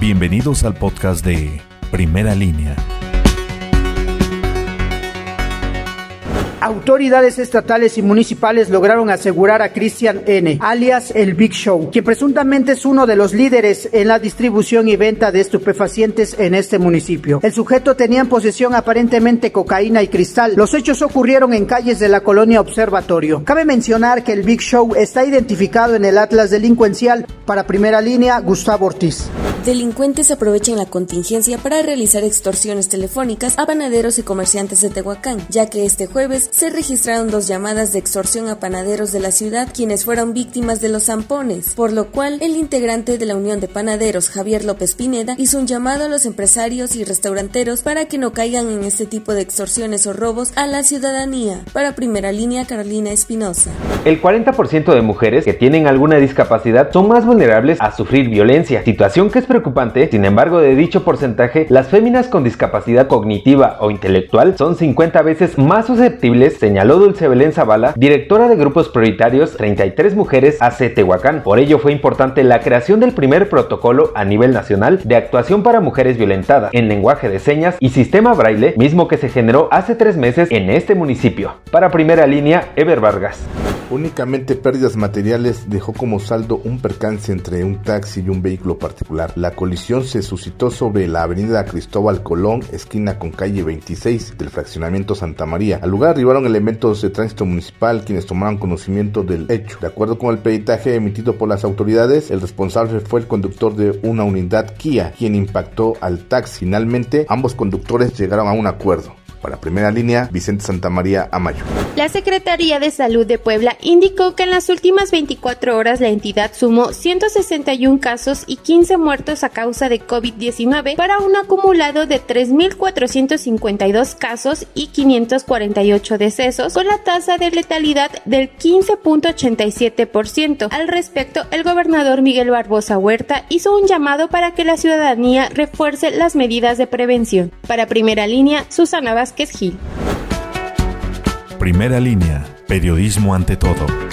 Bienvenidos al podcast de Primera Línea. Autoridades estatales y municipales lograron asegurar a Christian N., alias el Big Show, quien presuntamente es uno de los líderes en la distribución y venta de estupefacientes en este municipio. El sujeto tenía en posesión aparentemente cocaína y cristal. Los hechos ocurrieron en calles de la colonia Observatorio. Cabe mencionar que el Big Show está identificado en el Atlas delincuencial para primera línea Gustavo Ortiz. Delincuentes aprovechan la contingencia para realizar extorsiones telefónicas a panaderos y comerciantes de Tehuacán, ya que este jueves se registraron dos llamadas de extorsión a panaderos de la ciudad quienes fueron víctimas de los zampones, por lo cual el integrante de la Unión de Panaderos, Javier López Pineda, hizo un llamado a los empresarios y restauranteros para que no caigan en este tipo de extorsiones o robos a la ciudadanía. Para primera línea, Carolina Espinosa. El 40% de mujeres que tienen alguna discapacidad son más vulnerables a sufrir violencia, situación que es preocupante, sin embargo de dicho porcentaje, las féminas con discapacidad cognitiva o intelectual son 50 veces más susceptibles, señaló Dulce Belén Zavala, directora de grupos prioritarios 33 mujeres AC Tehuacán. Por ello fue importante la creación del primer protocolo a nivel nacional de actuación para mujeres violentadas en lenguaje de señas y sistema braille, mismo que se generó hace tres meses en este municipio. Para primera línea, Ever Vargas. Únicamente pérdidas materiales dejó como saldo un percance entre un taxi y un vehículo particular. La colisión se suscitó sobre la avenida Cristóbal Colón, esquina con calle 26 del fraccionamiento Santa María. Al lugar arribaron elementos de tránsito municipal quienes tomaron conocimiento del hecho. De acuerdo con el peritaje emitido por las autoridades, el responsable fue el conductor de una unidad Kia, quien impactó al taxi. Finalmente, ambos conductores llegaron a un acuerdo. Para primera línea, Vicente Santa María Amayo. La Secretaría de Salud de Puebla indicó que en las últimas 24 horas la entidad sumó 161 casos y 15 muertos a causa de COVID-19 para un acumulado de 3.452 casos y 548 decesos, con la tasa de letalidad del 15.87%. Al respecto, el gobernador Miguel Barbosa Huerta hizo un llamado para que la ciudadanía refuerce las medidas de prevención. Para primera línea, Susana Gil. Primera línea, periodismo ante todo.